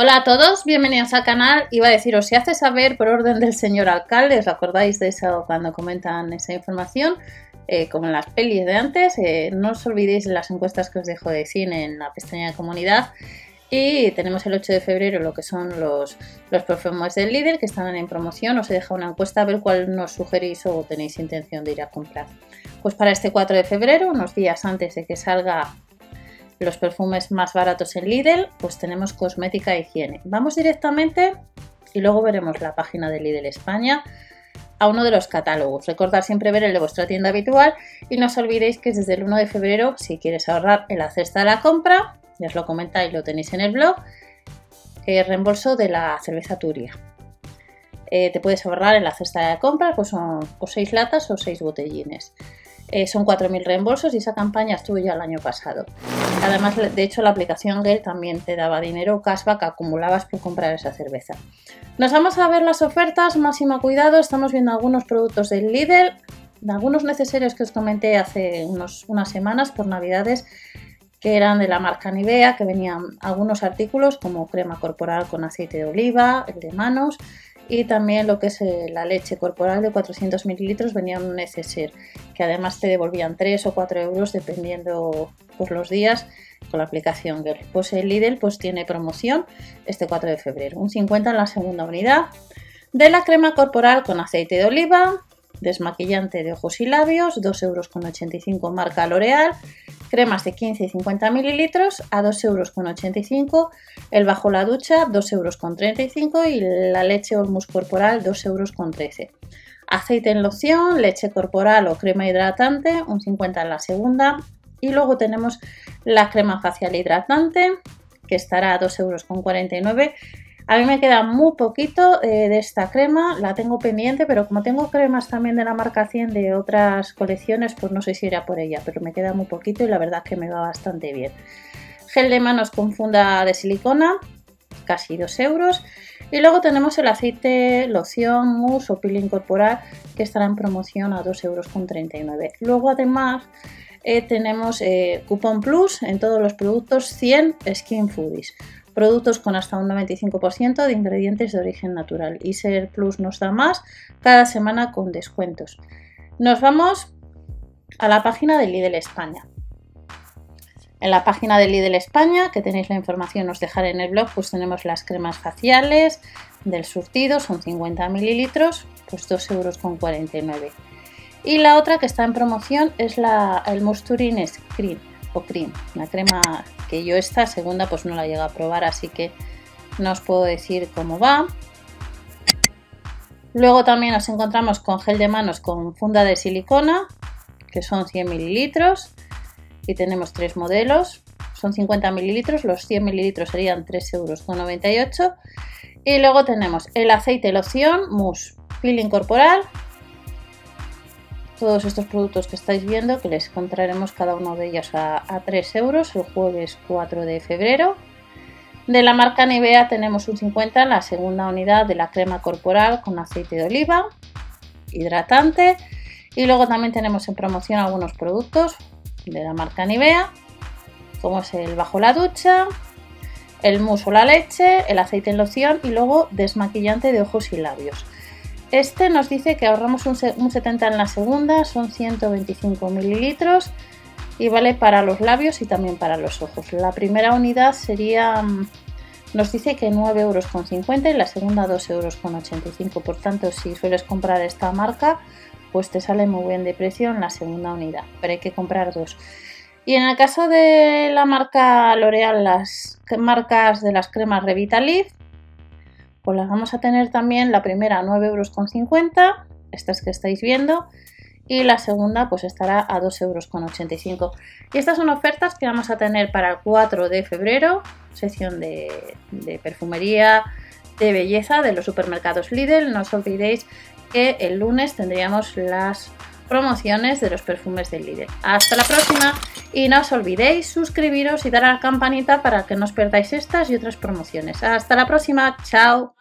Hola a todos, bienvenidos al canal. Iba a deciros, si hace saber por orden del señor alcalde, ¿os acordáis de eso cuando comentan esa información? Eh, como en las pelis de antes, eh, no os olvidéis de las encuestas que os dejo de cine en la pestaña de comunidad. Y tenemos el 8 de febrero lo que son los, los perfumes del líder que están en promoción. Os he dejado una encuesta a ver cuál nos sugerís o tenéis intención de ir a comprar. Pues para este 4 de febrero, unos días antes de que salga los perfumes más baratos en Lidl, pues tenemos cosmética e higiene. Vamos directamente y luego veremos la página de Lidl España a uno de los catálogos. Recordad siempre ver el de vuestra tienda habitual y no os olvidéis que desde el 1 de febrero, si quieres ahorrar en la cesta de la compra, ya os lo comentáis, lo tenéis en el blog, el reembolso de la cerveza Turia. Eh, te puedes ahorrar en la cesta de la compra, pues son o 6 latas o 6 botellines. Eh, son 4.000 reembolsos y esa campaña estuvo ya el año pasado. Además, de hecho, la aplicación Gale también te daba dinero cashback que acumulabas por comprar esa cerveza. Nos vamos a ver las ofertas, máximo cuidado, estamos viendo algunos productos del Lidl, algunos necesarios que os comenté hace unos, unas semanas por navidades que eran de la marca Nivea, que venían algunos artículos como crema corporal con aceite de oliva, el de manos, y también lo que es eh, la leche corporal de 400 mililitros venía en un neceser, que además te devolvían 3 o 4 euros dependiendo por los días con la aplicación Girl. Pues el Lidl pues tiene promoción este 4 de febrero, un 50 en la segunda unidad de la crema corporal con aceite de oliva, desmaquillante de ojos y labios, 2,85 euros marca L'Oreal, cremas de 15 y 50 mililitros a 2,85 euros, el bajo la ducha 2,35 euros y la leche Olmus corporal 2,13 euros. Aceite en loción, leche corporal o crema hidratante, un 50 en la segunda. Y luego tenemos la crema facial hidratante, que estará a 2,49 euros a mí me queda muy poquito eh, de esta crema, la tengo pendiente, pero como tengo cremas también de la marca 100 de otras colecciones, pues no sé si irá por ella, pero me queda muy poquito y la verdad que me va bastante bien. Gel de manos con funda de silicona, casi 2 euros. Y luego tenemos el aceite, loción, mousse o peeling corporal que estará en promoción a 2,39 euros. Luego además eh, tenemos eh, Coupon Plus en todos los productos 100 Skin Foodies productos con hasta un 95% de ingredientes de origen natural. Y Ser Plus nos da más cada semana con descuentos. Nos vamos a la página de Lidl España. En la página de Lidl España, que tenéis la información, os dejaré en el blog, pues tenemos las cremas faciales del surtido, son 50 mililitros, pues 2,49 euros. Y la otra que está en promoción es la, el Moisturin Screen o Cream, la crema que yo esta segunda pues no la llego a probar, así que no os puedo decir cómo va. Luego también nos encontramos con gel de manos con funda de silicona, que son 100 mililitros, y tenemos tres modelos, son 50 mililitros, los 100 mililitros serían 3,98 euros. Y luego tenemos el aceite loción mousse peeling corporal, todos estos productos que estáis viendo, que les encontraremos cada uno de ellos a, 3 euros el jueves 4 de febrero. De la marca Nivea tenemos un 50 en la segunda unidad de la crema corporal con aceite de oliva, hidratante. Y luego también tenemos en promoción algunos productos de la marca Nivea, como es el bajo la ducha, el muso la leche, el aceite en loción y luego desmaquillante de ojos y labios. Este nos dice que ahorramos un, 70 en la segunda, son 125 mililitros y vale para los labios y también para los ojos. La primera unidad sería, mm, nos dice que 9,50 euros y la segunda 2,85 euros. Por tanto, si sueles comprar esta marca, pues te sale muy bien de precio en la segunda unidad, pero hay que comprar dos. Y en el caso de la marca L'Oreal, las marcas de las cremas Revitaliz, pues las vamos a tener también la primera a 9,50 euros, estas que estáis viendo, y la segunda pues estará a 2,85 euros. Y estas son ofertas que vamos a tener para el 4 de febrero, sección de, de perfumería, de belleza de los supermercados Lidl. No os olvidéis que el lunes tendríamos las promociones de los perfumes del Lidl. Hasta la próxima y no os olvidéis suscribiros y dar a la campanita para que no os perdáis estas y otras promociones. Hasta la próxima, chao.